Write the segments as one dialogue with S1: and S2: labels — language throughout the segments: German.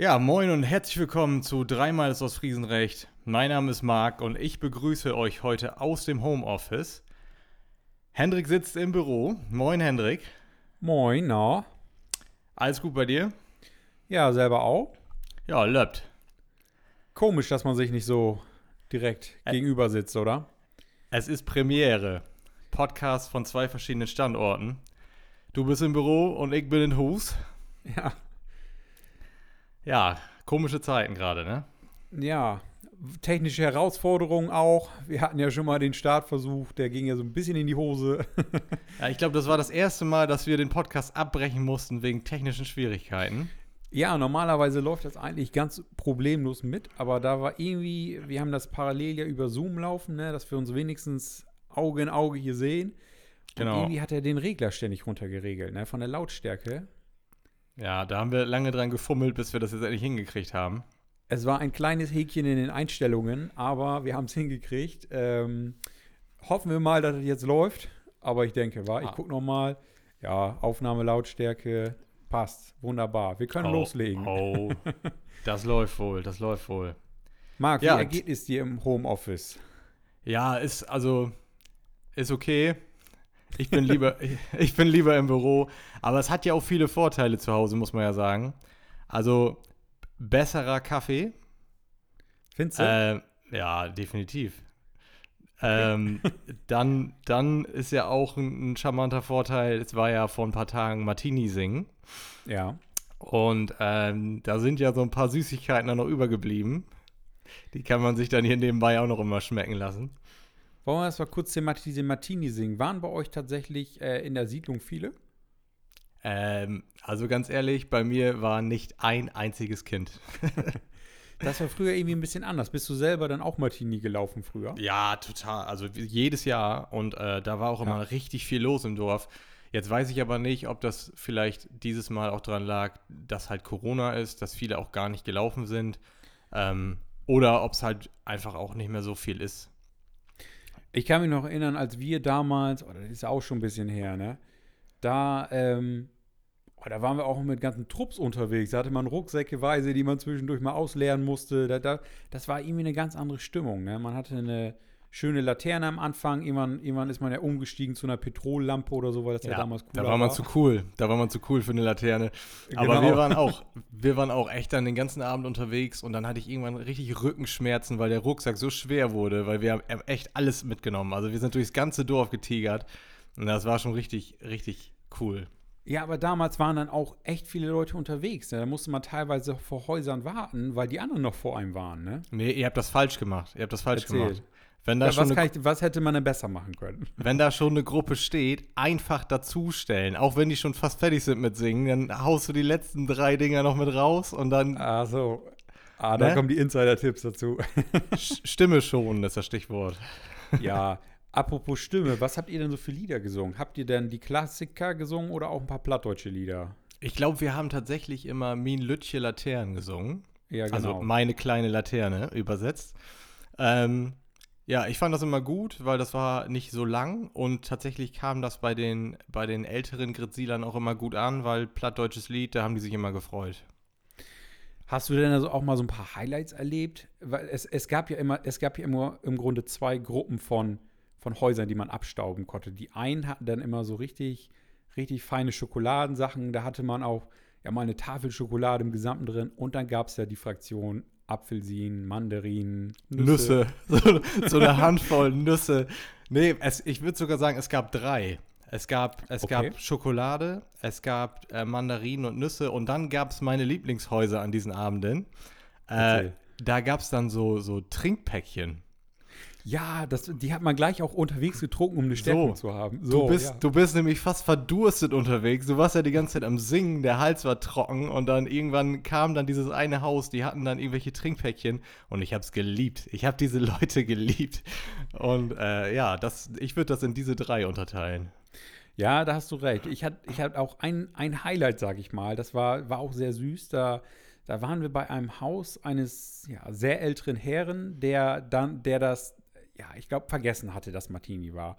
S1: Ja, moin und herzlich willkommen zu Dreimal ist aus Friesenrecht. Mein Name ist Marc und ich begrüße euch heute aus dem Homeoffice. Hendrik sitzt im Büro. Moin, Hendrik.
S2: Moin, na?
S1: Alles gut bei dir?
S2: Ja, selber auch.
S1: Ja, löppt.
S2: Komisch, dass man sich nicht so direkt
S1: Ä-
S2: gegenüber sitzt, oder?
S1: Es ist Premiere. Podcast von zwei verschiedenen Standorten. Du bist im Büro und ich bin in Hus.
S2: Ja.
S1: Ja, komische Zeiten gerade, ne?
S2: Ja. Technische Herausforderungen auch. Wir hatten ja schon mal den Startversuch, der ging ja so ein bisschen in die Hose.
S1: Ja, ich glaube, das war das erste Mal, dass wir den Podcast abbrechen mussten wegen technischen Schwierigkeiten.
S2: ja, normalerweise läuft das eigentlich ganz problemlos mit, aber da war irgendwie, wir haben das parallel ja über Zoom laufen, ne, dass wir uns wenigstens Auge in Auge hier sehen. Und
S1: Genau.
S2: irgendwie hat er den Regler ständig runtergeregelt, ne, von der Lautstärke.
S1: Ja, da haben wir lange dran gefummelt, bis wir das jetzt endlich hingekriegt haben.
S2: Es war ein kleines Häkchen in den Einstellungen, aber wir haben es hingekriegt. Ähm, hoffen wir mal, dass es jetzt läuft. Aber ich denke, war, ich
S1: Ah.
S2: gucke nochmal. Ja, Aufnahmelautstärke passt. Wunderbar. Wir können loslegen.
S1: Oh, das läuft wohl, das läuft wohl.
S2: Marc,
S1: Ja,
S2: wie ergeht es dir im Homeoffice?
S1: Ja, ist also ist okay. Ich bin lieber ich bin lieber im Büro, aber es hat ja auch viele Vorteile zu Hause, muss man ja sagen. Also besserer Kaffee.
S2: Findest du?
S1: Äh, ja, definitiv. Ähm, dann, dann ist ja auch ein, ein charmanter Vorteil, es war ja vor ein paar Tagen Martini singen.
S2: ja.
S1: Und ähm, da sind ja so ein paar Süßigkeiten dann noch übergeblieben. Die kann man sich dann hier nebenbei auch noch immer schmecken lassen.
S2: Wollen wir erst mal kurz diese Martini singen? Waren bei euch tatsächlich äh, in der Siedlung viele?
S1: Ähm, also ganz ehrlich, bei mir war nicht ein einziges Kind.
S2: Das war früher irgendwie ein bisschen anders. Bist du selber dann auch Martini gelaufen früher?
S1: Ja, total. Also jedes Jahr und äh, da war auch immer richtig viel los im Dorf. Jetzt weiß ich aber nicht, ob das vielleicht dieses Mal auch dran lag, dass halt Corona ist, dass viele auch gar nicht gelaufen sind. Ähm, oder ob es halt einfach auch nicht mehr so viel ist.
S2: Ich kann mich noch erinnern, als wir damals, oh, das ist auch schon ein bisschen her, ne? Da, ähm, oh, da waren wir auch mit ganzen Trupps unterwegs. Da hatte man Rucksäckeweise, die man zwischendurch mal ausleeren musste. Da, da, das war irgendwie eine ganz andere Stimmung, ne? Man hatte eine schöne Laterne am Anfang. Irgendwann, irgendwann ist man ja umgestiegen zu einer Petrollampe oder so, weil das ja, damals
S1: da
S2: cooler
S1: war man zu cool. Da war man zu cool für eine Laterne. Aber
S2: Genau.
S1: wir waren auch, wir waren auch echt dann den ganzen Abend unterwegs und dann hatte ich irgendwann richtig Rückenschmerzen, weil der Rucksack so schwer wurde, weil wir haben echt alles mitgenommen. Also wir sind durchs ganze Dorf getigert und das war schon richtig, richtig cool.
S2: Ja, aber damals waren dann auch echt viele Leute unterwegs. Ne? Da musste man teilweise vor Häusern warten, weil die anderen noch vor einem waren, ne?
S1: Nee, ihr habt das falsch gemacht. Ihr habt das falsch
S2: Erzähl.
S1: gemacht. Wenn da,
S2: Ja,
S1: schon
S2: was,
S1: eine,
S2: ich, was hätte man denn besser machen können?
S1: wenn da schon eine Gruppe steht, einfach dazustellen. Auch wenn die schon fast fertig sind mit Singen, dann haust du die letzten drei Dinger noch mit raus und dann
S2: Ach so. Ah, da
S1: Ne?
S2: kommen die Insider-Tipps dazu.
S1: Stimme schonen ist das Stichwort.
S2: ja, apropos Stimme, was habt ihr denn so für Lieder gesungen? Habt ihr denn die Klassiker gesungen oder auch ein paar plattdeutsche Lieder?
S1: Ich glaube, wir haben tatsächlich immer Min Lütje Laternen gesungen.
S2: Ja, genau.
S1: Also meine kleine Laterne übersetzt. Ähm, ja, ich fand das immer gut, weil das war nicht so lang und tatsächlich kam das bei den, bei den älteren Gritsilern auch immer gut an, weil plattdeutsches Lied, da haben die sich immer gefreut.
S2: Hast du denn also auch mal so ein paar Highlights erlebt? Weil es, es gab ja immer, es gab ja immer im Grunde zwei Gruppen von, von Häusern, die man abstauben konnte. Die einen hatten dann immer so richtig, richtig feine Schokoladensachen. Da hatte man auch ja mal eine Tafel Schokolade im Gesamten drin. Und dann gab es ja die Fraktion Apfelsinen, Mandarinen,
S1: Nüsse. So, so eine Handvoll Nüsse. Nee, es, ich würde sogar sagen, es gab drei. Es gab, es
S2: Okay.
S1: gab Schokolade, es gab äh, Mandarinen und Nüsse und dann gab es meine Lieblingshäuser an diesen Abenden. Äh, da gab es dann so, so Trinkpäckchen.
S2: Ja, das, die hat man gleich auch unterwegs getrunken, um eine Stärkung zu haben.
S1: Du, bist,
S2: ja.
S1: du bist nämlich fast verdurstet unterwegs. Du warst ja die ganze Zeit am Singen, der Hals war trocken und dann irgendwann kam dann dieses eine Haus, die hatten dann irgendwelche Trinkpäckchen und ich habe es geliebt. Ich habe diese Leute geliebt. Und äh, ja, das, ich würde das in diese drei unterteilen.
S2: Ja, da hast du recht. Ich hatte ich hatte auch ein, ein Highlight, sag ich mal. Das war, war auch sehr süß. Da, da waren wir bei einem Haus eines ja, sehr älteren Herren, der dann, der das, ja, ich glaube, vergessen hatte, dass Martini war.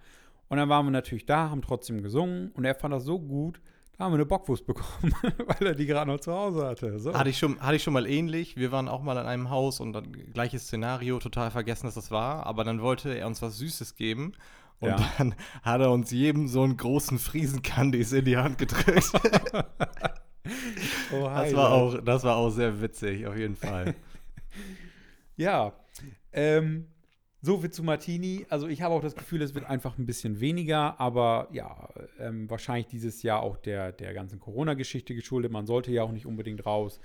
S2: Und dann waren wir natürlich da, haben trotzdem gesungen und er fand das so gut, Da haben wir eine Bockwurst bekommen, weil er die gerade noch zu Hause hatte. So.
S1: Hatte ich, schon, hatte ich schon mal ähnlich. Wir waren auch mal in einem Haus und dann gleiches Szenario, total vergessen, dass das war. Aber dann wollte er uns was Süßes geben. Und
S2: Ja.
S1: dann hat er uns jedem so einen großen Friesenkandis in die Hand gedrückt.
S2: Oh,
S1: das, war auch, das war auch sehr witzig, auf jeden Fall.
S2: Ja, ähm, so viel zu Martini. Also ich habe auch das Gefühl, es wird einfach ein bisschen weniger, aber ja, ähm, wahrscheinlich dieses Jahr auch der, der ganzen Corona-Geschichte geschuldet. Man sollte ja auch nicht unbedingt raus.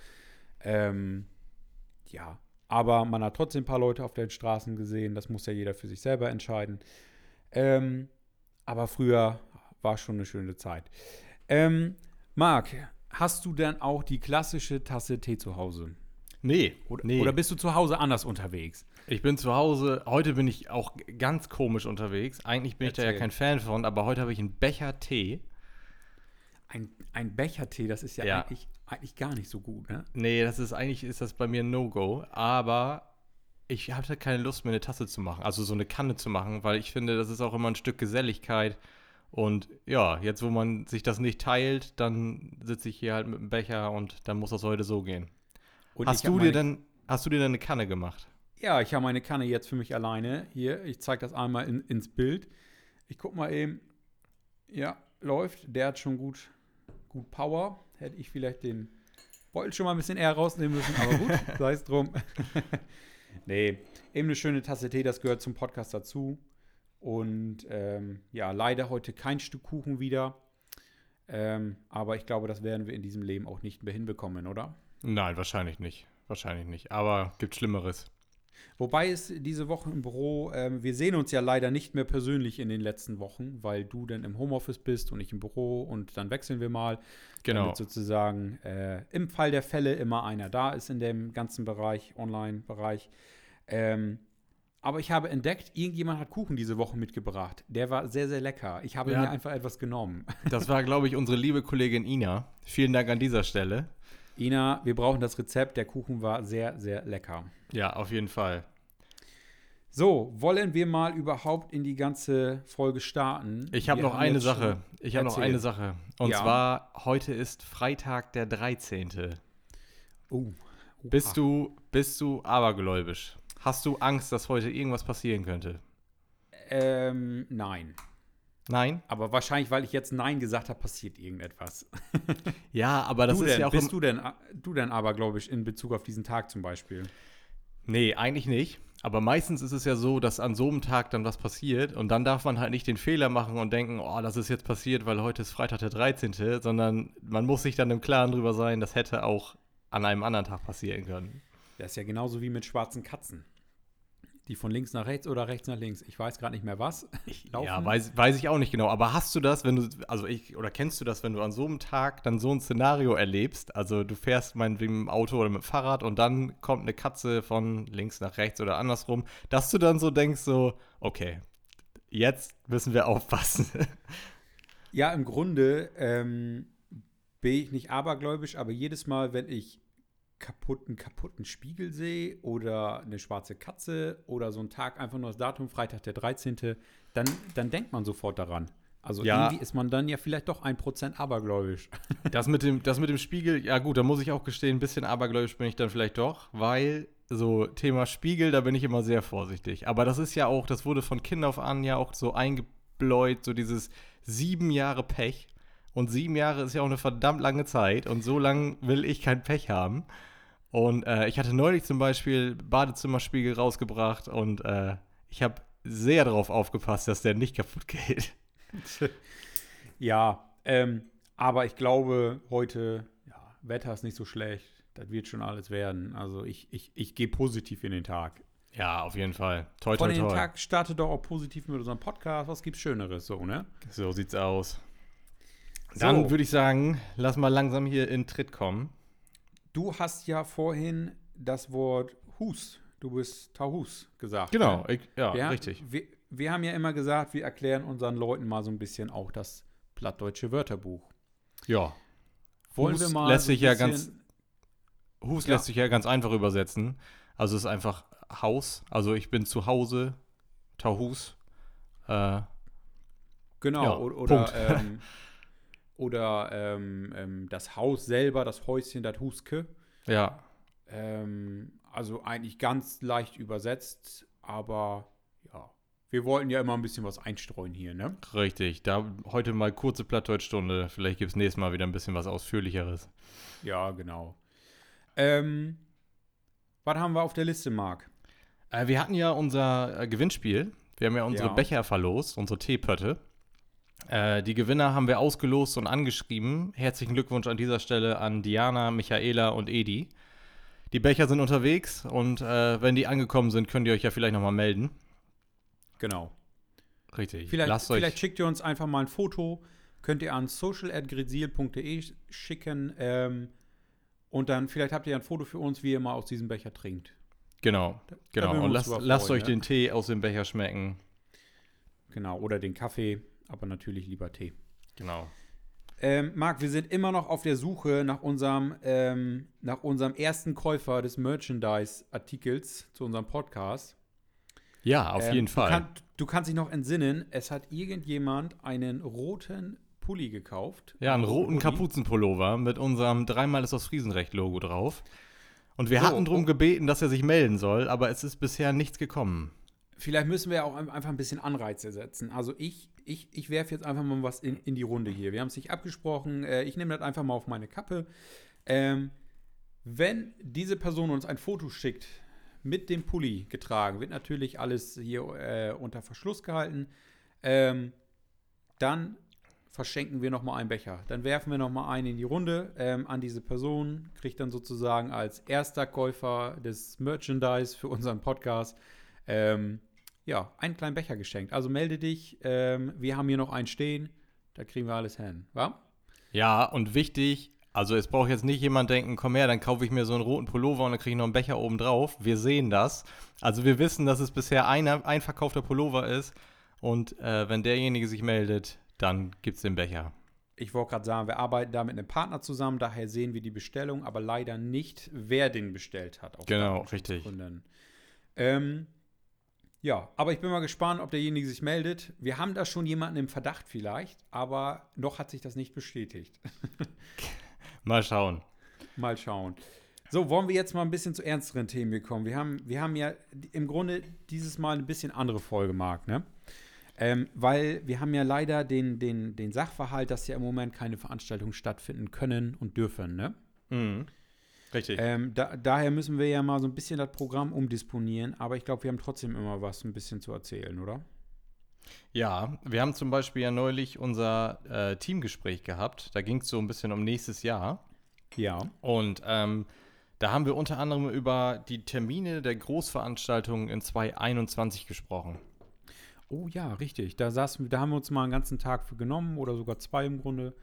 S2: Ähm, ja, aber man hat trotzdem ein paar Leute auf den Straßen gesehen. Das muss ja jeder für sich selber entscheiden. Ähm, aber früher war schon eine schöne Zeit. Ähm, Marc, hast du denn auch die klassische Tasse Tee zu Hause?
S1: Nee,
S2: Oder,
S1: nee.
S2: oder bist du zu Hause anders unterwegs?
S1: Ich bin zu Hause, heute bin ich auch ganz komisch unterwegs. Eigentlich bin ich da ja
S2: Erzähl.
S1: kein Fan von, aber heute habe ich einen Becher Tee.
S2: Ein, ein Bechertee, das ist ja,
S1: Ja.
S2: Eigentlich, eigentlich gar nicht so gut, ne?
S1: Nee, das ist eigentlich ist das bei mir ein No-Go, aber ich hatte keine Lust, mir eine Tasse zu machen, also so eine Kanne zu machen, weil ich finde, das ist auch immer ein Stück Geselligkeit. Und ja, jetzt wo man sich das nicht teilt, dann sitze ich hier halt mit dem Becher und dann muss das heute so gehen.
S2: Und
S1: hast du dir denn, hast du dir denn eine Kanne gemacht?
S2: Ja, ich habe meine Kanne jetzt für mich alleine. Hier, ich zeige das einmal in, ins Bild. Ich guck mal eben. Ja, läuft. Der hat schon gut, gut Power. Hätte ich vielleicht den Beutel schon mal ein bisschen eher rausnehmen müssen, aber gut, sei es drum. nee, eben eine schöne Tasse Tee, das gehört zum Podcast dazu. Und ähm, ja, leider heute kein Stück Kuchen wieder. Ähm, aber ich glaube, das werden wir in diesem Leben auch nicht mehr hinbekommen, oder?
S1: Nein, wahrscheinlich nicht. Wahrscheinlich nicht. Aber gibt Schlimmeres.
S2: Wobei es diese Woche im Büro, ähm, wir sehen uns ja leider nicht mehr persönlich in den letzten Wochen, weil du dann im Homeoffice bist und ich im Büro und dann wechseln wir mal.
S1: Genau.
S2: Damit sozusagen äh, im Fall der Fälle immer einer da ist in dem ganzen Bereich, Online-Bereich. Ähm, aber ich habe entdeckt, irgendjemand hat Kuchen diese Woche mitgebracht. Der war sehr, sehr lecker. Ich habe
S1: Ja.
S2: mir einfach etwas genommen.
S1: Das war, glaube ich, unsere liebe Kollegin Ina. Vielen Dank an dieser Stelle.
S2: Ina, wir brauchen das Rezept. Der Kuchen war sehr, sehr lecker.
S1: Ja, auf jeden Fall.
S2: So, wollen wir mal überhaupt in die ganze Folge starten?
S1: Ich habe noch eine Sache. Ich habe noch eine Sache. Und
S2: Ja.
S1: zwar, heute ist Freitag der 13.
S2: Oh,
S1: Bist du, bist du abergläubisch? Hast du Angst, dass heute irgendwas passieren könnte?
S2: Ähm, nein.
S1: Nein?
S2: Aber wahrscheinlich, weil ich jetzt Nein gesagt habe, passiert irgendetwas.
S1: Ja, aber das
S2: du
S1: ist
S2: denn,
S1: ja auch.
S2: bist du denn, du denn abergläubisch in Bezug auf diesen Tag zum Beispiel?
S1: Nee, eigentlich nicht. Aber meistens ist es ja so, dass an so einem Tag dann was passiert und dann darf man halt nicht den Fehler machen und denken, oh, das ist jetzt passiert, weil heute ist Freitag der 13., sondern man muss sich dann im Klaren drüber sein, das hätte auch an einem anderen Tag passieren können.
S2: Das ist ja genauso wie mit schwarzen Katzen. Die von links nach rechts oder rechts nach links. Ich weiß gerade nicht mehr was. laufen.
S1: Ja, weiß, weiß ich auch nicht genau. Aber hast du das, wenn du, also ich, oder kennst du das, wenn du an so einem Tag dann so ein Szenario erlebst? Also du fährst meinetwegen mit dem Auto oder mit dem Fahrrad und dann kommt eine Katze von links nach rechts oder andersrum, dass du dann so denkst, so, okay, jetzt müssen wir aufpassen.
S2: Ja, im Grunde ähm, bin ich nicht abergläubisch, aber jedes Mal, wenn ich kaputten, kaputten Spiegel sehe oder eine schwarze Katze oder so ein Tag einfach nur das Datum, Freitag der 13., dann, dann denkt man sofort daran. Also
S1: Ja.
S2: irgendwie ist man dann ja vielleicht doch ein Prozent abergläubisch.
S1: Das mit, dem, das mit dem Spiegel, ja gut, da muss ich auch gestehen, ein bisschen abergläubisch bin ich dann vielleicht doch, weil so Thema Spiegel, da bin ich immer sehr vorsichtig. Aber das ist ja auch, das wurde von Kind auf an ja auch so eingebläut, so dieses sieben Jahre Pech. Und sieben Jahre ist ja auch eine verdammt lange Zeit und so lang will ich kein Pech haben. Und äh, ich hatte neulich zum Beispiel Badezimmerspiegel rausgebracht und äh, ich habe sehr darauf aufgepasst, dass der nicht kaputt geht.
S2: ja, ähm, aber ich glaube, heute, ja, Wetter ist nicht so schlecht. Das wird schon alles werden. Also ich, ich, ich gehe positiv in den Tag.
S1: Ja, auf jeden Fall. Toi,
S2: Von
S1: toi,
S2: den
S1: toi.
S2: Tag startet doch auch positiv mit unserem Podcast. Was gibt's Schöneres, so, ne?
S1: So sieht's aus. Dann
S2: So.
S1: würde ich sagen, lass mal langsam hier in Tritt kommen.
S2: Du hast ja vorhin das Wort Hus, du bist Tauhus gesagt.
S1: Genau, ich, ja,
S2: wir,
S1: richtig.
S2: Wir, wir haben ja immer gesagt, wir erklären unseren Leuten mal so ein bisschen auch das plattdeutsche Wörterbuch.
S1: Ja.
S2: Wollen
S1: Hus
S2: wir mal
S1: lässt
S2: so
S1: sich ja ganz- Hus
S2: Ja.
S1: lässt sich ja ganz einfach übersetzen. Also es ist einfach Haus. Also ich bin zu Hause, Tauhus. Äh,
S2: Genau,
S1: Ja,
S2: oder
S1: Punkt.
S2: ähm, oder ähm, ähm, das Haus selber, das Häuschen, das Huske.
S1: Ja.
S2: Ähm, also eigentlich ganz leicht übersetzt, aber ja, wir wollten ja immer ein bisschen was einstreuen hier, ne?
S1: Richtig. Da heute mal kurze Plattdeutschstunde. Vielleicht gibt es nächstes Mal wieder ein bisschen was Ausführlicheres.
S2: Ja, genau. Ähm, was haben wir auf der Liste, Marc?
S1: Äh, wir hatten ja unser äh, Gewinnspiel. Wir haben ja unsere
S2: Ja.
S1: Becher verlost, unsere Teepötte. Äh, die Gewinner haben wir ausgelost und angeschrieben. Herzlichen Glückwunsch an dieser Stelle an Diana, Michaela und Edi. Die Becher sind unterwegs und äh, wenn die angekommen sind, könnt ihr euch ja vielleicht nochmal melden.
S2: Genau.
S1: Richtig.
S2: Vielleicht, vielleicht schickt ihr uns einfach mal ein Foto, könnt ihr an social.grisil.de schicken ähm, und dann vielleicht habt ihr ein Foto für uns, wie ihr mal aus diesem Becher trinkt.
S1: Genau, genau. Und lasst, lasst euch den Tee aus dem Becher schmecken.
S2: Genau, oder den Kaffee, aber natürlich lieber Tee.
S1: Genau.
S2: Ähm, Marc, wir sind immer noch auf der Suche nach unserem, ähm, nach unserem ersten Käufer des Merchandise-Artikels zu unserem Podcast.
S1: Ja, auf
S2: Ähm,
S1: jeden
S2: Du,
S1: Fall.
S2: kann, du kannst dich noch entsinnen, es hat irgendjemand einen roten Pulli gekauft.
S1: Ja, einen roten
S2: Pulli.
S1: Kapuzenpullover mit unserem dreimal ist aus Friesenrecht-Logo drauf. Und wir
S2: So,
S1: hatten darum
S2: oh.
S1: gebeten, dass er sich melden soll, aber es ist bisher nichts gekommen.
S2: Vielleicht müssen wir auch ein- einfach ein bisschen Anreize setzen. Also ich, ich, ich werfe jetzt einfach mal was in, in die Runde hier. Wir haben es nicht abgesprochen. Äh, ich nehme das einfach mal auf meine Kappe. Ähm, wenn diese Person uns ein Foto schickt, mit dem Pulli getragen, wird natürlich alles hier äh, unter Verschluss gehalten. Ähm, dann verschenken wir nochmal einen Becher. Dann werfen wir nochmal einen in die Runde ähm, an diese Person, kriegt dann sozusagen als erster Käufer des Merchandise für unseren Podcast ähm, ja, einen kleinen Becher geschenkt. Also melde dich, ähm, wir haben hier noch einen stehen, da kriegen wir alles hin. Wa?
S1: Ja, und wichtig, also es braucht jetzt nicht jemand denken, komm her, dann kaufe ich mir so einen roten Pullover und dann kriege ich noch einen Becher oben drauf. Wir sehen das. Also wir wissen, dass es bisher einer, ein verkaufter Pullover ist. Und äh, wenn derjenige sich meldet, dann gibt es den Becher.
S2: Ich wollte gerade sagen, wir arbeiten da mit einem Partner zusammen, daher sehen wir die Bestellung, aber leider nicht, wer den bestellt hat.
S1: Genau,
S2: Datenschutzgründen. Ähm, ja, aber ich bin mal gespannt, ob derjenige sich meldet. Wir haben da schon jemanden im Verdacht vielleicht, aber noch hat sich das nicht bestätigt.
S1: Mal schauen.
S2: Mal schauen. So, wollen wir jetzt mal ein bisschen zu ernsteren Themen kommen? Wir haben, wir haben ja im Grunde dieses Mal ein bisschen andere Folge, Marc, ne? Ähm, weil wir haben ja leider den, den, den Sachverhalt, dass ja im Moment keine Veranstaltungen stattfinden können und dürfen, ne?
S1: Mhm. Richtig.
S2: Ähm, da, daher müssen wir ja mal so ein bisschen das Programm umdisponieren, aber ich glaube, wir haben trotzdem immer was ein bisschen zu erzählen, oder?
S1: Ja, wir haben zum Beispiel ja neulich unser äh, Teamgespräch gehabt. Da ging es so ein bisschen um nächstes Jahr.
S2: Ja.
S1: Und ähm, da haben wir unter anderem über die Termine der Großveranstaltungen in 2021 gesprochen.
S2: Oh ja, richtig. Da, saßen, da haben wir uns mal einen ganzen Tag für genommen oder sogar zwei im Grunde,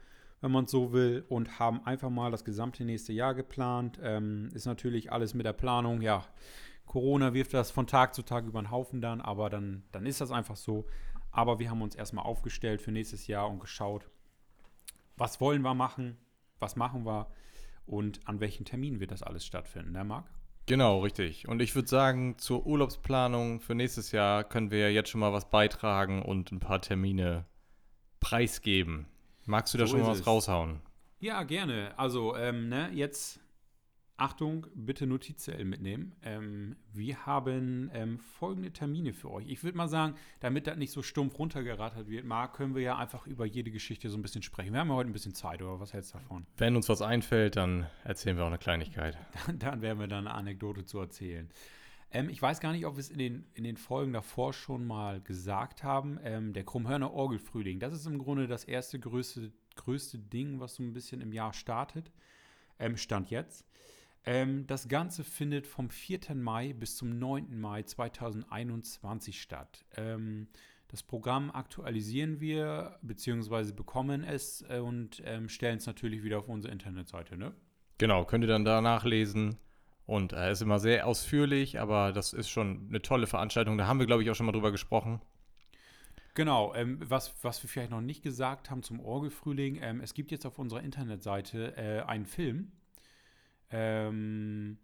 S2: wenn man es so will, und haben einfach mal das gesamte nächste Jahr geplant. Ähm, ist natürlich alles mit der Planung, ja. Corona wirft das von Tag zu Tag über den Haufen dann, aber dann, dann ist das einfach so. Aber wir haben uns erstmal aufgestellt für nächstes Jahr und geschaut, was wollen wir machen, was machen wir und an welchen Terminen wird das alles stattfinden, ne, Marc?
S1: Genau, richtig. Und ich würde sagen, zur Urlaubsplanung für nächstes Jahr können wir jetzt schon mal was beitragen und ein paar Termine preisgeben. Magst du da
S2: So
S1: schon mal was
S2: es.
S1: raushauen?
S2: Ja, gerne. Also, ähm, ne, jetzt Achtung, bitte Notizzettel mitnehmen. Ähm, wir haben ähm, folgende Termine für euch. Ich würde mal sagen, damit das nicht so stumpf runtergerattert wird, Marc, können wir ja einfach über jede Geschichte so ein bisschen sprechen. Wir haben ja heute ein bisschen Zeit, oder was hältst du davon?
S1: Wenn uns was einfällt, dann erzählen wir auch eine Kleinigkeit.
S2: Dann werden wir dann eine Anekdote zu erzählen. Ähm, ich weiß gar nicht, ob wir es in den, in den Folgen davor schon mal gesagt haben. Ähm, der Krummhörner Orgelfrühling, das ist im Grunde das erste größte, größte Ding, was so ein bisschen im Jahr startet. Ähm, Stand jetzt. Ähm, das Ganze findet vom 4. Mai bis zum 9. Mai 2021 statt. Ähm, das Programm aktualisieren wir, beziehungsweise bekommen es äh, und ähm, stellen es natürlich wieder auf unsere Internetseite, ne?
S1: Genau, könnt ihr dann da nachlesen. Und er äh, ist immer sehr ausführlich, aber das ist schon eine tolle Veranstaltung. Da haben wir, glaube ich, auch schon mal drüber gesprochen.
S2: Genau, ähm, was, was wir vielleicht noch nicht gesagt haben zum Orgelfrühling, ähm, es gibt jetzt auf unserer Internetseite äh, einen Film. Ähm,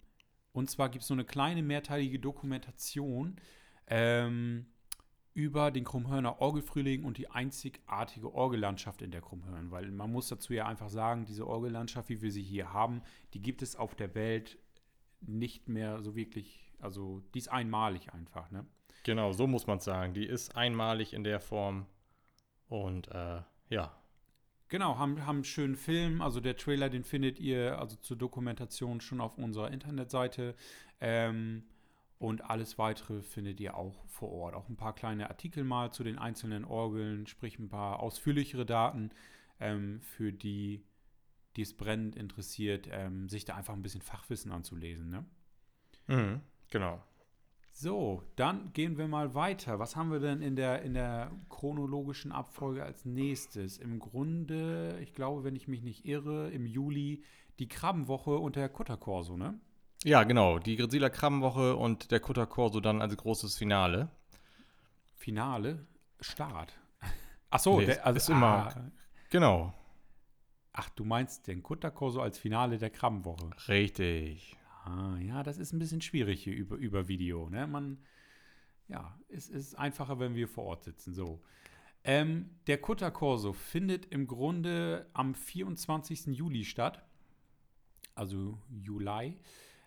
S2: und zwar gibt es so eine kleine mehrteilige Dokumentation ähm, über den Krummhörner Orgelfrühling und die einzigartige Orgellandschaft in der Krummhörn. Weil man muss dazu ja einfach sagen, diese Orgellandschaft, wie wir sie hier haben, die gibt es auf der Welt nicht mehr so wirklich, also die ist einmalig einfach, ne?
S1: Genau, so muss man sagen. Die ist einmalig in der Form und äh, ja.
S2: Genau, haben, haben einen schönen Film. Also der Trailer, den findet ihr also zur Dokumentation schon auf unserer Internetseite. Ähm, und alles weitere findet ihr auch vor Ort. Auch ein paar kleine Artikel mal zu den einzelnen Orgeln, sprich ein paar ausführlichere Daten ähm, für die, die es brennend interessiert, ähm, sich da einfach ein bisschen Fachwissen anzulesen. Ne?
S1: Mhm, genau.
S2: So, dann gehen wir mal weiter. Was haben wir denn in der, in der chronologischen Abfolge als nächstes? Im Grunde, ich glaube, wenn ich mich nicht irre, im Juli die Krabbenwoche und der Kutterkorso, ne?
S1: Ja, genau. Die Grisiler Krabbenwoche und der Kutter Corso dann als großes Finale.
S2: Finale? Start. Ach so,
S1: Nee,
S2: der, also
S1: ist immer-
S2: Ah,
S1: Genau.
S2: Ach, du meinst den Kutterkorso als Finale der Krabbenwoche.
S1: Richtig.
S2: Ah, ja, das ist ein bisschen schwierig hier über, über Video, ne? Man, ja, es ist einfacher, wenn wir vor Ort sitzen, so. Ähm, der Kutterkorso findet im Grunde am 24. Juli statt. Also Juli.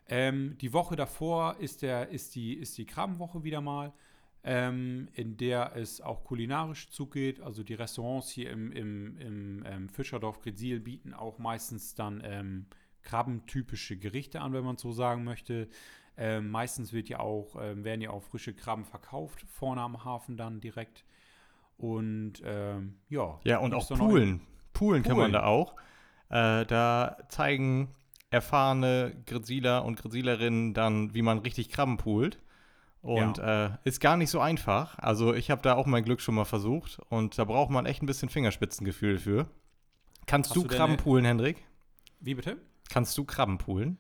S2: Ähm, die Woche davor ist, der, ist, die, ist die Krabbenwoche wieder mal, ähm, in der es auch kulinarisch zugeht. Also die Restaurants hier im, im, im ähm, Fischerdorf Gretzil bieten auch meistens dann ähm, krabbentypische Gerichte an, wenn man so sagen möchte. Ähm, meistens wird ja auch, ähm, werden ja auch frische Krabben verkauft, vorne am Hafen dann direkt. Und ähm, ja.
S1: Ja, und auch Poolen. Poolen kann man da auch. Äh, da zeigen erfahrene Grisiler und Grisilerinnen dann, wie man richtig Krabben poolt. Und äh, ist gar nicht so einfach. Also ich habe da auch mein Glück schon mal versucht. Und da braucht man echt ein bisschen Fingerspitzengefühl für. Kannst
S2: Hast
S1: du Krabben poolen, Hendrik?
S2: Wie bitte?
S1: Kannst du Krabben poolen?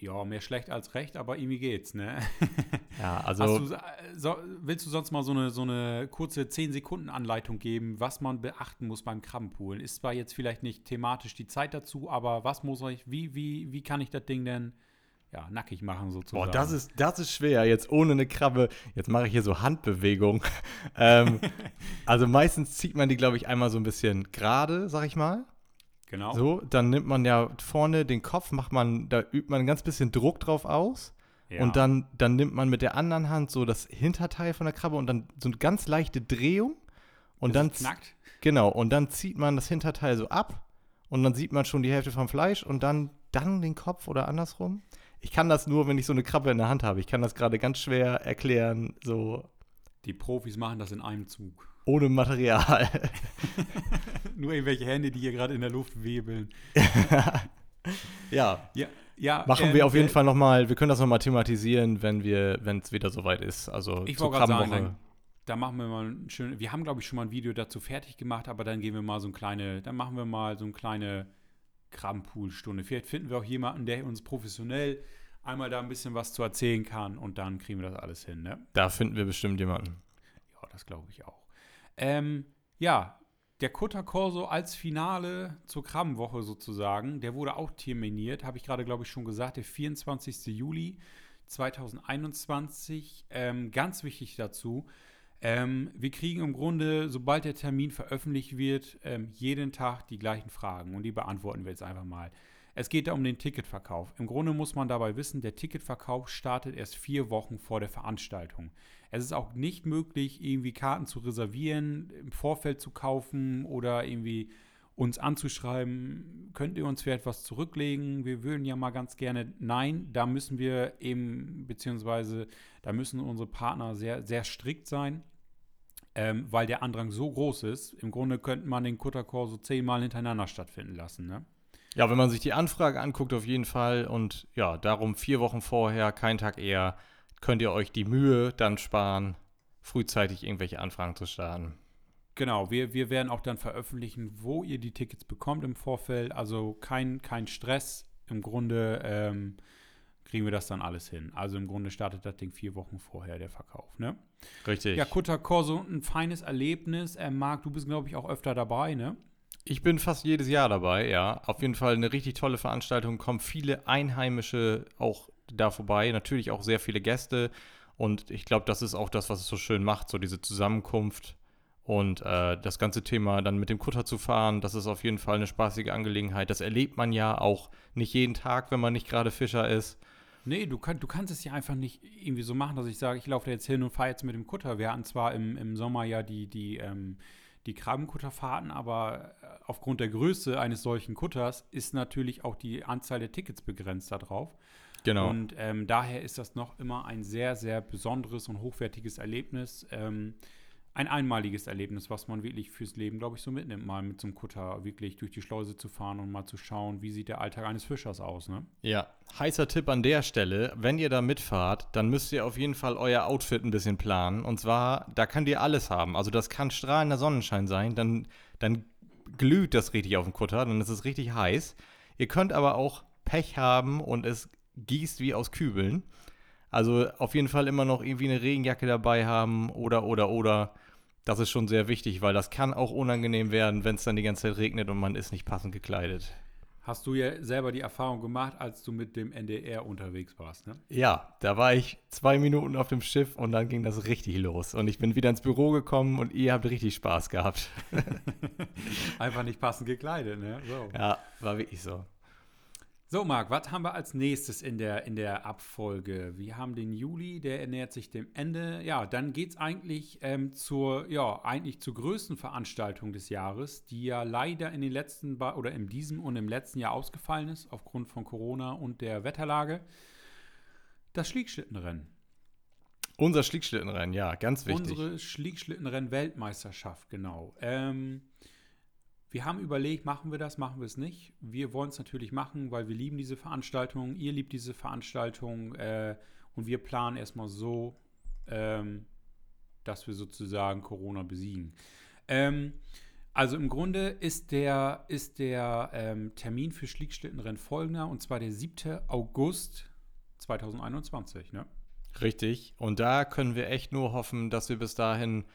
S2: Ja, mehr schlecht als recht, aber irgendwie geht's, ne?
S1: Ja, also
S2: du, äh, so, willst du sonst mal so eine, so eine kurze 10-Sekunden-Anleitung geben, was man beachten muss beim Krabbenpoolen? Ist zwar jetzt vielleicht nicht thematisch die Zeit dazu, aber was muss ich, wie, wie, wie kann ich das Ding denn ja, nackig machen sozusagen?
S1: Boah, das ist, das ist schwer. Jetzt ohne eine Krabbe. Jetzt mache ich hier so Handbewegung. ähm, also meistens zieht man die, glaube ich, einmal so ein bisschen gerade, sag ich mal.
S2: Genau.
S1: So, dann nimmt man ja vorne den Kopf, macht man, da übt man ein ganz bisschen Druck drauf aus.
S2: Ja.
S1: Und dann, dann nimmt man mit der anderen Hand so das Hinterteil von der Krabbe und dann so eine ganz leichte Drehung. Und
S2: Bis
S1: dann
S2: knackt.
S1: Genau, und dann zieht man das Hinterteil so ab und dann sieht man schon die Hälfte vom Fleisch und dann, dann den Kopf oder andersrum. Ich kann das nur, wenn ich so eine Krabbe in der Hand habe. Ich kann das gerade ganz schwer erklären, so
S2: Die Profis machen das in einem Zug.
S1: ohne Material.
S2: Nur irgendwelche Hände, die hier gerade in der Luft webeln.
S1: ja,
S2: Ja, ja
S1: machen
S2: ähm,
S1: wir auf jeden
S2: äh,
S1: Fall nochmal, wir können das nochmal thematisieren, wenn wir, wenn es wieder soweit ist. Also
S2: Ich
S1: zur
S2: wollte gerade sagen,
S1: Krabbenwoche.
S2: dann, da machen wir mal ein schön. Wir haben, glaube ich, schon mal ein Video dazu fertig gemacht, aber dann gehen wir mal so ein kleine, dann machen wir mal so eine kleine Krabbenpool-Stunde. Vielleicht finden wir auch jemanden, der uns professionell einmal da ein bisschen was zu erzählen kann und dann kriegen wir das alles hin, ne?
S1: Da finden wir bestimmt jemanden.
S2: Ja, das glaube ich auch. Ähm, ja, der Kutter Corso als Finale zur Krabbenwoche sozusagen, der wurde auch terminiert, habe ich gerade, glaube ich, schon gesagt, der 24. Juli 2021. Ähm, ganz wichtig dazu, ähm, wir kriegen im Grunde, sobald der Termin veröffentlicht wird, ähm, jeden Tag die gleichen Fragen und die beantworten wir jetzt einfach mal. Es geht da um den Ticketverkauf. Im Grunde muss man dabei wissen, der Ticketverkauf startet erst vier Wochen vor der Veranstaltung. Es ist auch nicht möglich, irgendwie Karten zu reservieren, im Vorfeld zu kaufen oder irgendwie uns anzuschreiben, könnt ihr uns für etwas zurücklegen? Wir würden ja mal ganz gerne. Nein, da müssen wir eben, beziehungsweise da müssen unsere Partner sehr, sehr strikt sein, ähm, weil der Andrang so groß ist. Im Grunde könnte man den Kutterkor so zehnmal hintereinander stattfinden lassen. Ne?
S1: Ja, wenn man sich die Anfrage anguckt, auf jeden Fall. Und ja, darum vier Wochen vorher, kein Tag eher, könnt ihr euch die Mühe dann sparen, frühzeitig irgendwelche Anfragen zu starten.
S2: Genau, wir, wir werden auch dann veröffentlichen, wo ihr die Tickets bekommt im Vorfeld. Also kein, kein Stress. Im Grunde ähm, kriegen wir das dann alles hin. Also im Grunde startet das Ding vier Wochen vorher, der Verkauf. Ne?
S1: Richtig.
S2: Ja, Kutter Corso, ein feines Erlebnis. Äh, Marc, du bist, glaube ich, auch öfter dabei, ne?
S1: Ich bin fast jedes Jahr dabei, ja. Auf jeden Fall eine richtig tolle Veranstaltung. Kommen viele Einheimische auch da vorbei. Natürlich auch sehr viele Gäste. Und ich glaube, das ist auch das, was es so schön macht, so diese Zusammenkunft und äh, das ganze Thema dann mit dem Kutter zu fahren, das ist auf jeden Fall eine spaßige Angelegenheit. Das erlebt man ja auch nicht jeden Tag, wenn man nicht gerade Fischer ist.
S2: Nee, du, kann, du kannst es ja einfach nicht irgendwie so machen, dass ich sage, ich laufe da jetzt hin und fahre jetzt mit dem Kutter. Wir hatten zwar im, im Sommer ja die, die, ähm, die Krabbenkutterfahrten, aber äh, aufgrund der Größe eines solchen Kutters ist natürlich auch die Anzahl der Tickets begrenzt darauf.
S1: Genau.
S2: Und ähm, daher ist das noch immer ein sehr, sehr besonderes und hochwertiges Erlebnis. Ähm, ein einmaliges Erlebnis, was man wirklich fürs Leben, glaube ich, so mitnimmt, mal mit so einem Kutter wirklich durch die Schleuse zu fahren und mal zu schauen, wie sieht der Alltag eines Fischers aus, ne?
S1: Ja, heißer Tipp an der Stelle, wenn ihr da mitfahrt, dann müsst ihr auf jeden Fall euer Outfit ein bisschen planen. Und zwar, da könnt ihr alles haben. Also das kann strahlender Sonnenschein sein, dann, dann glüht das richtig auf dem Kutter, dann ist es richtig heiß. Ihr könnt aber auch Pech haben und es gießt wie aus Kübeln. Also auf jeden Fall immer noch irgendwie eine Regenjacke dabei haben oder, oder, oder. Das ist schon sehr wichtig, weil das kann auch unangenehm werden, wenn es dann die ganze Zeit regnet und man ist nicht passend gekleidet.
S2: Hast du ja selber die Erfahrung gemacht, als du mit dem NDR unterwegs warst, ne?
S1: Ja, da war ich zwei Minuten auf dem Schiff und dann ging das richtig los. Und ich bin wieder ins Büro gekommen und ihr habt richtig Spaß gehabt.
S2: Einfach nicht passend gekleidet, ne? So.
S1: Ja, war wirklich so.
S2: So, Marc, was haben wir als nächstes in der, in der Abfolge? Wir haben den Juli, der ernährt sich dem Ende. Ja, dann geht es eigentlich ähm, zur, ja, eigentlich zur größten Veranstaltung des Jahres, die ja leider in den letzten, oder in diesem und im letzten Jahr ausgefallen ist, aufgrund von Corona und der Wetterlage. Das Schliegschlittenrennen.
S1: Unser Schliegschlittenrennen, ja, ganz wichtig.
S2: Unsere Schliegschlittenrennen-Weltmeisterschaft, genau. Ähm, wir haben überlegt, machen wir das, machen wir es nicht. Wir wollen es natürlich machen, weil wir lieben diese Veranstaltung, ihr liebt diese Veranstaltung äh, und wir planen erstmal so, ähm, dass wir sozusagen Corona besiegen. Ähm, also im Grunde ist der, ist der ähm, Termin für Schlickschlittenrennen folgender und zwar der 7. August 2021. Ne?
S1: Richtig. Und da können wir echt nur hoffen, dass wir bis dahin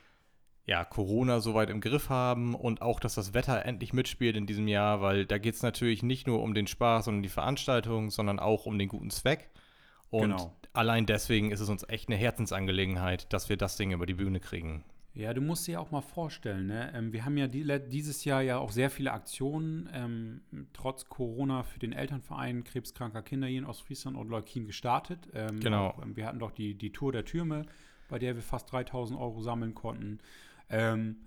S1: ja, Corona soweit im Griff haben und auch, dass das Wetter endlich mitspielt in diesem Jahr, weil da geht es natürlich nicht nur um den Spaß und um die Veranstaltung, sondern auch um den guten Zweck. Und genau. allein deswegen ist es uns echt eine Herzensangelegenheit, dass wir das Ding über die Bühne kriegen.
S2: Ja, du musst dir auch mal vorstellen, ne? Ähm, wir haben ja die, dieses Jahr ja auch sehr viele Aktionen, ähm, trotz Corona für den Elternverein Krebskranker Kinder hier in Ostfriesland und Leukin gestartet.
S1: Ähm, genau.
S2: Auch, wir hatten doch die, die Tour der Türme, bei der wir fast 3000 Euro sammeln konnten. Ähm,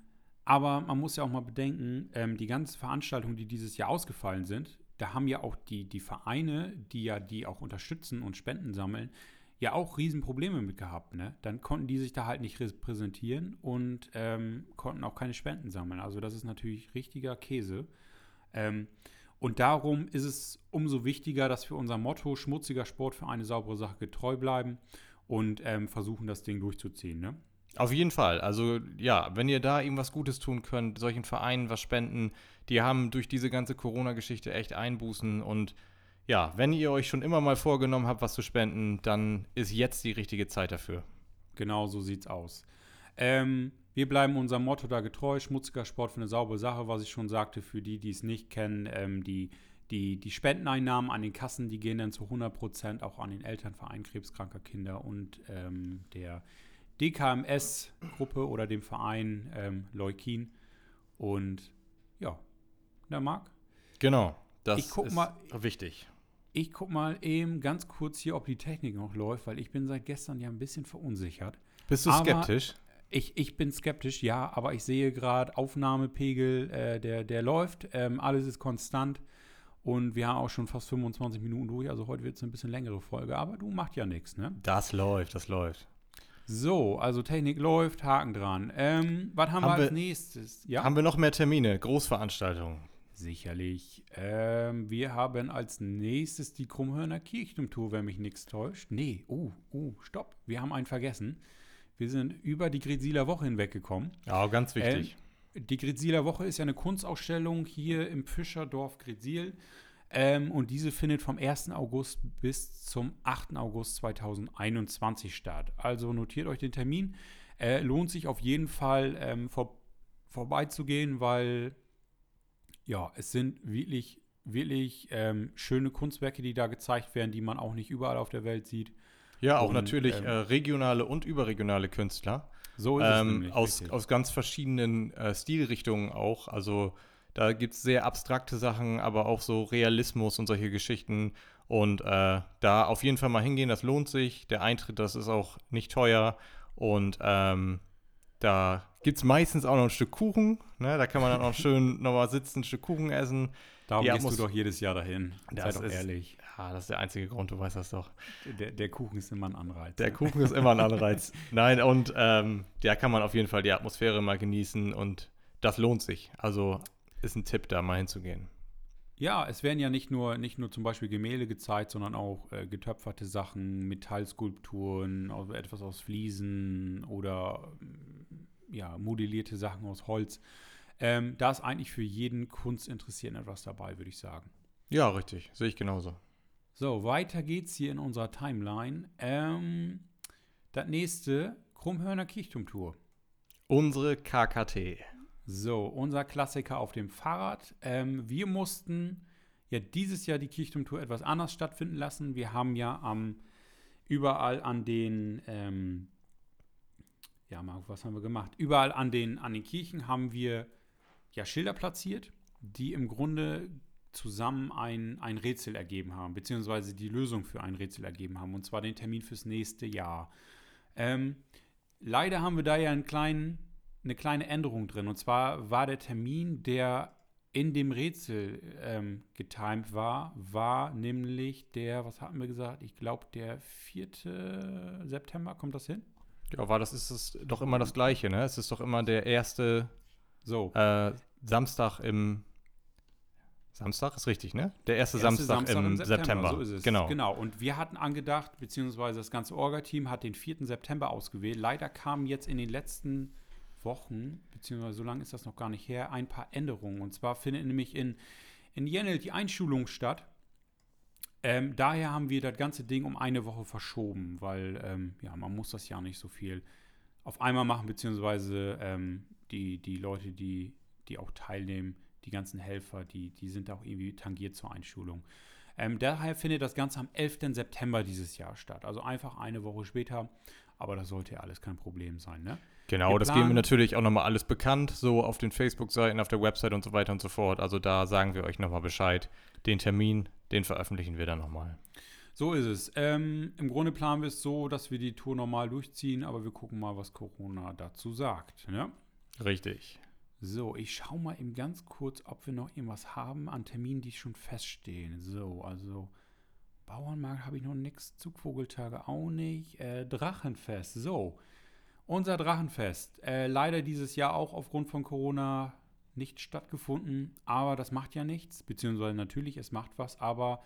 S2: aber man muss ja auch mal bedenken, ähm, die ganzen Veranstaltungen, die dieses Jahr ausgefallen sind, da haben ja auch die, die Vereine, die ja die auch unterstützen und Spenden sammeln, ja auch Riesenprobleme mit gehabt. Ne? Dann konnten die sich da halt nicht repräsentieren und ähm, konnten auch keine Spenden sammeln. Also das ist natürlich richtiger Käse. Ähm, und darum ist es umso wichtiger, dass wir unser Motto schmutziger Sport für eine saubere Sache getreu bleiben und ähm, versuchen, das Ding durchzuziehen. Ne?
S1: Auf jeden Fall. Also ja, wenn ihr da irgendwas Gutes tun könnt, solchen Vereinen was spenden, die haben durch diese ganze Corona-Geschichte echt Einbußen und ja, wenn ihr euch schon immer mal vorgenommen habt, was zu spenden, dann ist jetzt die richtige Zeit dafür.
S2: Genau so sieht's aus. Ähm, wir bleiben unserem Motto da getreu, schmutziger Sport für eine saubere Sache, was ich schon sagte, für die, die es nicht kennen, ähm, die, die, die Spendeneinnahmen an den Kassen, die gehen dann zu 100 Prozent auch an den Elternverein krebskranker Kinder und ähm, der DKMS-Gruppe oder dem Verein ähm, Leukin. Und ja, der Marc?
S1: Genau,
S2: das
S1: ist
S2: mal,
S1: wichtig.
S2: Ich guck mal eben ganz kurz hier, ob die Technik noch läuft, weil ich bin seit gestern ja ein bisschen verunsichert.
S1: Bist du aber skeptisch?
S2: Ich, ich bin skeptisch, ja, aber ich sehe gerade Aufnahmepegel, äh, der, der läuft, ähm, alles ist konstant. Und wir haben auch schon fast 25 Minuten durch, also heute wird es ein bisschen längere Folge, aber du macht ja nichts, ne?
S1: Das läuft, das läuft.
S2: So, also Technik läuft, Haken dran. Ähm, was haben, haben, wir als nächstes?
S1: Ja? Haben wir noch mehr Termine, Großveranstaltungen?
S2: Sicherlich. Ähm, wir haben als nächstes die Krummhörner Kirchturmtour, wenn mich nichts täuscht. Nee, oh, oh, stopp. Wir haben einen vergessen. Wir sind über die Grisiler Woche hinweggekommen.
S1: Ja, ganz wichtig.
S2: Ähm, die Grisiler Woche ist ja eine Kunstausstellung hier im Fischerdorf Grisil. Ähm, und diese findet vom 1. August bis zum 8. August 2021 statt. Also notiert euch den Termin. Äh, lohnt sich auf jeden Fall ähm, vor, vorbeizugehen, weil ja, es sind wirklich, wirklich ähm, schöne Kunstwerke, die da gezeigt werden, die man auch nicht überall auf der Welt sieht.
S1: Ja, auch
S2: Und,
S1: natürlich
S2: ähm,
S1: äh, regionale und überregionale Künstler.
S2: So
S1: ähm, aus,
S2: richtig.
S1: aus ganz verschiedenen äh, Stilrichtungen auch. Also da gibt es sehr abstrakte Sachen, aber auch so Realismus und solche Geschichten. Und äh, da auf jeden Fall mal hingehen, das lohnt sich. Der Eintritt, das ist auch nicht teuer. Und ähm, da gibt es meistens auch noch ein Stück Kuchen. Ne? Da kann man dann auch schön nochmal sitzen, ein Stück Kuchen essen.
S2: Darum
S1: die
S2: gehst du
S1: Atmos-
S2: doch jedes Jahr dahin.
S1: Das
S2: Sei doch
S1: ist-
S2: ehrlich.
S1: Ja, das ist der einzige Grund, du weißt das doch.
S2: Der, der Kuchen ist immer ein Anreiz.
S1: Der
S2: ne?
S1: Kuchen ist immer ein Anreiz. Nein, und ähm, da kann man auf jeden Fall die Atmosphäre mal genießen und das lohnt sich. Also ist ein Tipp, da mal hinzugehen.
S2: Ja, es werden ja nicht nur, nicht nur zum Beispiel Gemälde gezeigt, sondern auch äh, getöpferte Sachen, Metallskulpturen, aus, etwas aus Fliesen oder mm, ja, modellierte Sachen aus Holz. Ähm, da ist eigentlich für jeden Kunstinteressierten etwas dabei, würde ich sagen.
S1: Ja, richtig. Sehe ich genauso.
S2: So, weiter geht's hier in unserer Timeline. Ähm, das nächste, Krummhörner Kirchturmtour.
S1: Unsere KKT.
S2: So, unser Klassiker auf dem Fahrrad. Ähm, wir mussten ja dieses Jahr die Kirchturmtour etwas anders stattfinden lassen. Wir haben ja am überall an den ähm, ja, Marc, was haben wir gemacht? Überall an den, an den Kirchen haben wir ja Schilder platziert, die im Grunde zusammen ein, ein Rätsel ergeben haben, beziehungsweise die Lösung für ein Rätsel ergeben haben, und zwar den Termin fürs nächste Jahr. Ähm, leider haben wir da ja einen kleinen, eine kleine Änderung drin, und zwar war der Termin, der in dem Rätsel ähm, getimt war, war nämlich der, was hatten wir gesagt? Ich glaube, der 4. September, kommt das hin?
S1: Ja, aber das ist es doch immer das Gleiche, ne? Es ist doch immer der erste
S2: So.
S1: äh, Samstag im. Samstag ist richtig, ne? Der erste,
S2: Erste
S1: Samstag, im September.
S2: So ist es.
S1: Genau.
S2: Genau. Und wir hatten angedacht, beziehungsweise das ganze Orga-Team hat den 4. September ausgewählt. Leider kamen jetzt in den letzten Wochen, beziehungsweise so lange ist das noch gar nicht her, ein paar Änderungen. Und zwar findet nämlich in, in Jennel die Einschulung statt. Ähm, daher haben wir das ganze Ding um eine Woche verschoben, weil ähm, ja, man muss das ja nicht so viel auf einmal machen, beziehungsweise ähm, die, die Leute, die, die auch teilnehmen, die ganzen Helfer, die, die sind auch irgendwie tangiert zur Einschulung. Ähm, daher findet das Ganze am 11. September dieses Jahr statt. Also einfach eine Woche später. Aber das sollte ja alles kein Problem sein, ne?
S1: Genau, das geben wir natürlich auch nochmal alles bekannt, so auf den Facebook-Seiten, auf der Website und so weiter und so fort. Also da sagen wir euch nochmal Bescheid. Den Termin, den veröffentlichen wir dann nochmal.
S2: So ist es. Ähm, Im Grunde planen wir es so, dass wir die Tour normal durchziehen, aber wir gucken mal, was Corona dazu sagt. Ne?
S1: Richtig.
S2: So, ich schaue mal eben ganz kurz, ob wir noch irgendwas haben an Terminen, die schon feststehen. So, also Bauernmarkt habe ich noch nichts, Zugvogeltage auch nicht. Äh, Drachenfest, so. Unser Drachenfest, äh, leider dieses Jahr auch aufgrund von Corona nicht stattgefunden, aber das macht ja nichts, beziehungsweise natürlich, es macht was, aber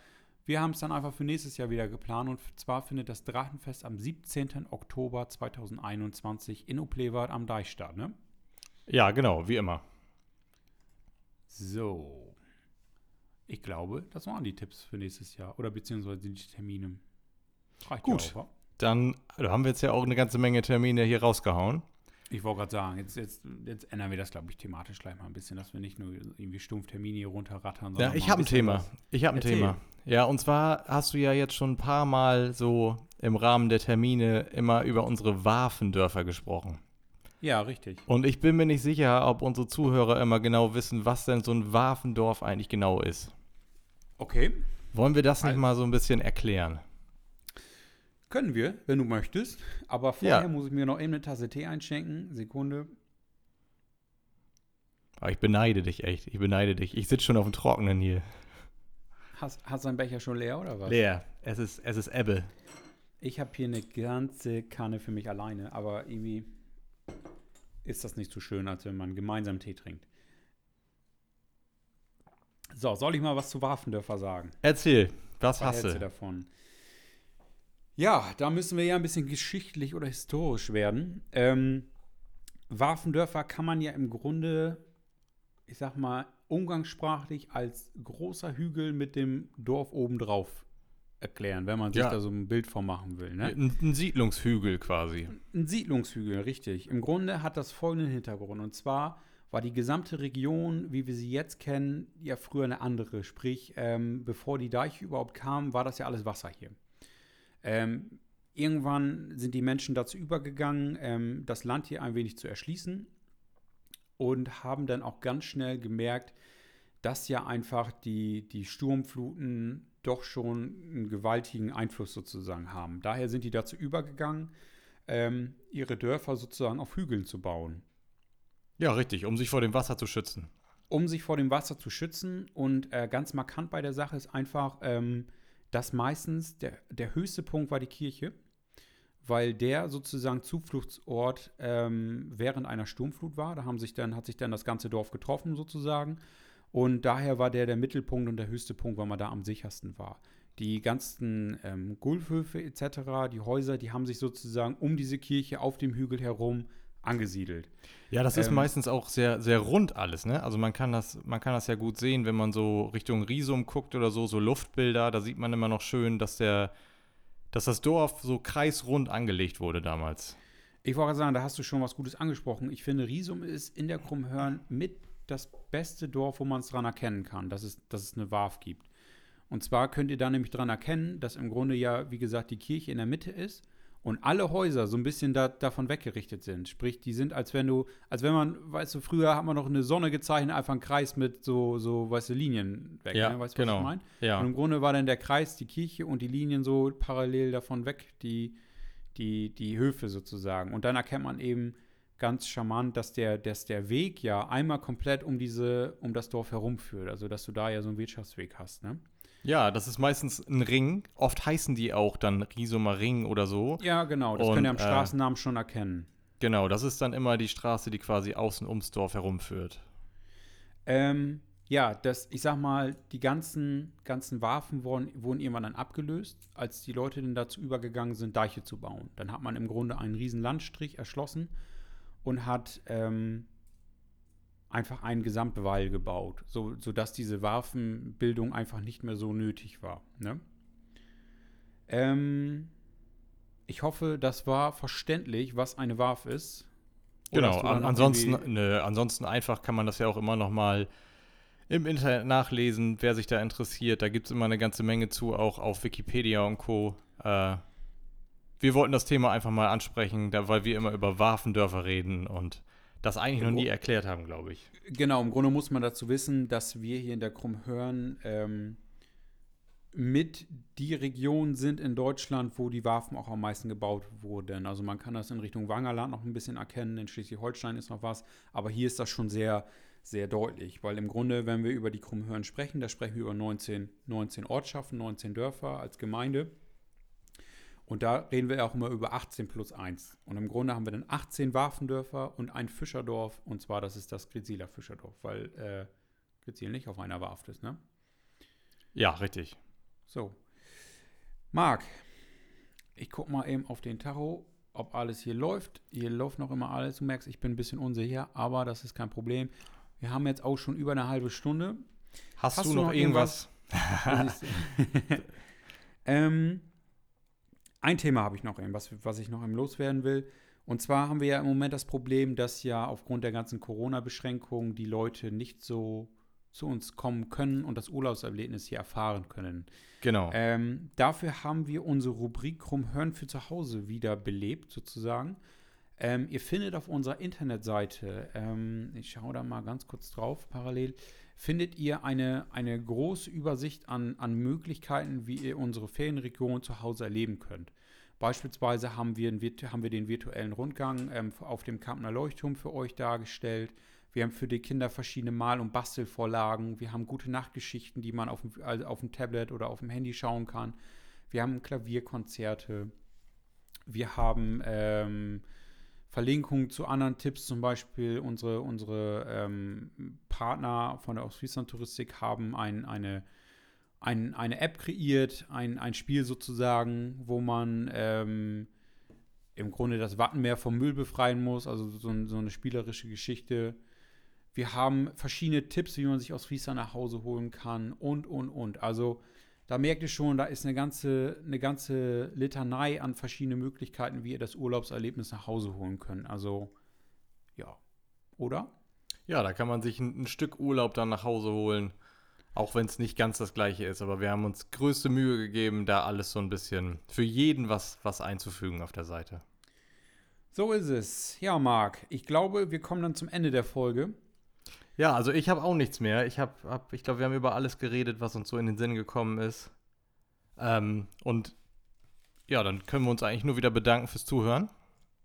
S2: wir haben es dann einfach für nächstes Jahr wieder geplant und zwar findet das Drachenfest am 17. Oktober 2021 in Oplewart am Deich statt, ne?
S1: Ja, genau, wie immer.
S2: So. Ich glaube, das waren die Tipps für nächstes Jahr. Oder beziehungsweise die Termine. Reicht
S1: Gut.
S2: Ja?
S1: Dann da haben wir jetzt ja auch eine ganze Menge Termine hier rausgehauen.
S2: ich wollte gerade sagen, jetzt, jetzt, jetzt ändern wir das, glaube ich, thematisch gleich mal ein bisschen, dass wir nicht nur irgendwie stumpf Termine hier runterrattern.
S1: Ja, ich habe ein Thema.
S2: was-
S1: Ich habe ein
S2: Erzähl.
S1: Thema. Ja, und zwar hast du ja jetzt schon ein paar Mal so im Rahmen der Termine immer über unsere Wafendörfer gesprochen.
S2: Ja, richtig.
S1: Und ich bin mir nicht sicher, ob unsere Zuhörer immer genau wissen, was denn so ein Wafendorf eigentlich genau ist.
S2: Okay.
S1: Wollen wir das nicht
S2: Also-
S1: mal so ein bisschen erklären?
S2: Können wir, wenn du möchtest. Aber vorher
S1: Ja.
S2: muss ich mir noch eben eine Tasse Tee einschenken. Sekunde.
S1: Aber ich beneide dich echt. Ich beneide dich. Ich sitze schon auf dem Trockenen hier.
S2: Hast, hast du deinen Becher schon leer oder was?
S1: Leer. Es ist, es ist Ebbe.
S2: Ich habe hier eine ganze Kanne für mich alleine, aber irgendwie ist das nicht so schön, als wenn man gemeinsam Tee trinkt. So, soll ich mal was zu Wafendörfer sagen?
S1: Erzähl, was
S2: Was
S1: hast
S2: du? davon? Ja, da müssen wir ja ein bisschen geschichtlich oder historisch werden. Ähm, Wafendörfer kann man ja im Grunde, ich sag mal, umgangssprachlich als großer Hügel mit dem Dorf obendrauf erklären, wenn man sich
S1: Ja.
S2: da so ein Bild von machen will. Ne?
S1: Ein, ein Siedlungshügel quasi.
S2: Ein Siedlungshügel, richtig. Im Grunde hat das folgenden Hintergrund. Und zwar war die gesamte Region, wie wir sie jetzt kennen, ja früher eine andere. Sprich, ähm, bevor die Deiche überhaupt kamen, war das ja alles Wasser hier. Ähm, Irgendwann sind die Menschen dazu übergegangen, ähm, das Land hier ein wenig zu erschließen und haben dann auch ganz schnell gemerkt, dass ja einfach die, die Sturmfluten doch schon einen gewaltigen Einfluss sozusagen haben. Daher sind die dazu übergegangen, ähm, ihre Dörfer sozusagen auf Hügeln zu bauen.
S1: Ja, richtig, um sich vor dem Wasser zu schützen.
S2: Um sich vor dem Wasser zu schützen. Und äh, ganz markant bei der Sache ist einfach, ähm, dass meistens der, der höchste Punkt war die Kirche, weil der sozusagen Zufluchtsort ähm, während einer Sturmflut war. Da haben sich dann, hat sich dann das ganze Dorf getroffen sozusagen. Und daher war der der Mittelpunkt und der höchste Punkt, weil man da am sichersten war. Die ganzen ähm, Gulfhöfe etc., die Häuser, die haben sich sozusagen um diese Kirche auf dem Hügel herum angesiedelt.
S1: Ja, das ist ähm, meistens auch sehr, sehr rund alles, ne? Also man kann das, man kann das ja gut sehen, wenn man so Richtung Risum guckt oder so, so Luftbilder, da sieht man immer noch schön, dass der, dass das Dorf so kreisrund angelegt wurde damals.
S2: Ich wollte sagen, da hast du schon was Gutes angesprochen. Ich finde, Risum ist in der Krummhörn mit das beste Dorf, wo man es dran erkennen kann, dass es, dass es eine Warf gibt. Und zwar könnt ihr da nämlich dran erkennen, dass im Grunde ja, wie gesagt, die Kirche in der Mitte ist und alle Häuser so ein bisschen da, davon weggerichtet sind. Sprich, die sind, als wenn du, als wenn man, weißt du, früher hat man noch eine Sonne gezeichnet, einfach einen Kreis mit so, so weißt du, Linien weg.
S1: Ja,
S2: ne? Weißt
S1: du, genau. was
S2: ich meine?
S1: Ja.
S2: Und im Grunde war dann der Kreis die Kirche und die Linien so parallel davon weg, die, die, die Höfe sozusagen. Und dann erkennt man eben ganz charmant, dass der, dass der Weg ja einmal komplett um diese, um das Dorf herumführt. Also dass du da ja so einen Wirtschaftsweg hast, ne?
S1: Ja, das ist meistens ein Ring. Oft heißen die auch dann Riesumer Ring oder so.
S2: Ja, genau. Das
S1: Und,
S2: könnt ihr am
S1: äh,
S2: Straßennamen schon erkennen.
S1: Genau, das ist dann immer die Straße, die quasi außen ums Dorf herumführt.
S2: Ähm, ja, das, ich sag mal, die ganzen, ganzen Waffen wurden, wurden irgendwann dann abgelöst, als die Leute dann dazu übergegangen sind, Deiche zu bauen. Dann hat man im Grunde einen riesen Landstrich erschlossen und hat ähm, einfach einen Gesamtwall gebaut, so, sodass diese Waffenbildung einfach nicht mehr so nötig war. Ne? Ähm, ich hoffe, das war verständlich, was eine Waffe ist.
S1: Genau, an, ansonsten, ne, ansonsten einfach kann man das ja auch immer noch mal im Internet nachlesen, wer sich da interessiert. Da gibt es immer eine ganze Menge zu, auch auf Wikipedia und Co. Äh, wir wollten das Thema einfach mal ansprechen, da, weil wir immer über Waffendörfer reden und das eigentlich noch nie erklärt haben, glaube ich.
S2: Genau, im Grunde muss man dazu wissen, dass wir hier in der Krummhörn ähm, mit die Region sind in Deutschland, wo die Waffen auch am meisten gebaut wurden. Also man kann das in Richtung Wangerland noch ein bisschen erkennen, in Schleswig-Holstein ist noch was, aber hier ist das schon sehr, sehr deutlich, weil im Grunde, wenn wir über die Krummhörn sprechen, da sprechen wir über 19, 19 Ortschaften, 19 Dörfer als Gemeinde. Und da reden wir auch immer über 18 plus 1. Und im Grunde haben wir dann 18 Warfendörfer und ein Fischerdorf. Und zwar, das ist das Griziler Fischerdorf, weil äh, Grizil nicht auf einer Warft ist, ne?
S1: Ja, richtig.
S2: So. Marc, ich guck mal eben auf den Tacho, ob alles hier läuft. Hier läuft noch immer alles. Du merkst, ich bin ein bisschen unsicher, aber das ist kein Problem. Wir haben jetzt auch schon über eine halbe Stunde.
S1: Hast, Hast du, noch, noch irgendwas? irgendwas?
S2: ähm, ein Thema habe ich noch, was, was ich noch im loswerden will. Und zwar haben wir ja im Moment das Problem, dass ja aufgrund der ganzen Corona-Beschränkungen die Leute nicht so zu uns kommen können und das Urlaubserlebnis hier erfahren können.
S1: Genau.
S2: Ähm, dafür haben wir unsere Rubrik Rumhören für zu Hause wieder belebt, sozusagen. Ähm, ihr findet auf unserer Internetseite, ähm, ich schaue da mal ganz kurz drauf, parallel, findet ihr eine, eine große Übersicht an, an Möglichkeiten, wie ihr unsere Ferienregion zu Hause erleben könnt. Beispielsweise haben wir, einen, haben wir den virtuellen Rundgang ähm, auf dem Kampner Leuchtturm für euch dargestellt. Wir haben für die Kinder verschiedene Mal- und Bastelvorlagen. Wir haben gute Nachtgeschichten, die man auf dem, also auf dem Tablet oder auf dem Handy schauen kann. Wir haben Klavierkonzerte. Wir haben ähm, Verlinkungen zu anderen Tipps, zum Beispiel unsere, unsere ähm, Partner von der Ostfriesland Touristik haben ein, eine, ein, eine App kreiert, ein, ein Spiel sozusagen, wo man ähm, im Grunde das Wattenmeer vom Müll befreien muss, also so, so, eine spielerische Geschichte. Wir haben verschiedene Tipps, wie man sich aus Friesland nach Hause holen kann und, und, und. Also da merkt ihr schon, da ist eine ganze, eine ganze Litanei an verschiedenen Möglichkeiten, wie ihr das Urlaubserlebnis nach Hause holen könnt. Also, ja. Oder?
S1: Ja, da kann man sich ein, ein Stück Urlaub dann nach Hause holen. Auch wenn es nicht ganz das gleiche ist, aber wir haben uns größte Mühe gegeben, da alles so ein bisschen für jeden was, was einzufügen auf der Seite.
S2: So ist es. Ja, Marc, ich glaube, wir kommen dann zum Ende der Folge.
S1: Ja, also ich habe auch nichts mehr. Ich habe, hab, ich glaube, wir haben über alles geredet, was uns so in den Sinn gekommen ist. Ähm, und ja, dann können wir uns eigentlich nur wieder bedanken fürs Zuhören.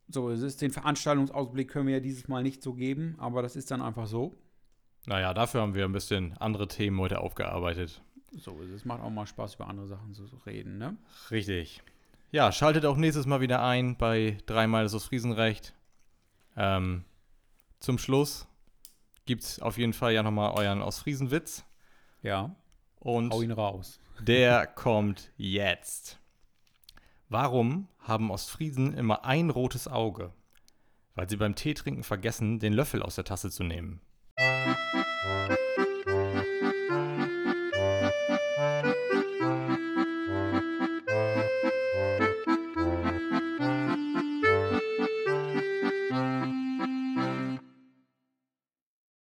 S2: So ist es. Den Veranstaltungsausblick können wir ja dieses Mal nicht so geben, aber das ist dann einfach so.
S1: Naja, dafür haben wir ein bisschen andere Themen heute aufgearbeitet.
S2: So ist es. Macht auch mal Spaß, über andere Sachen zu reden, ne?
S1: Richtig. Ja, schaltet auch nächstes Mal wieder ein bei dreimal das Friesenrecht. Ähm, zum Schluss gibt auf jeden Fall ja nochmal euren Ostfriesenwitz.
S2: Ja.
S1: Und
S2: Hau ihn raus.
S1: der kommt jetzt. Warum haben Ostfriesen immer ein rotes Auge? Weil sie beim Teetrinken vergessen, den Löffel aus der Tasse zu nehmen.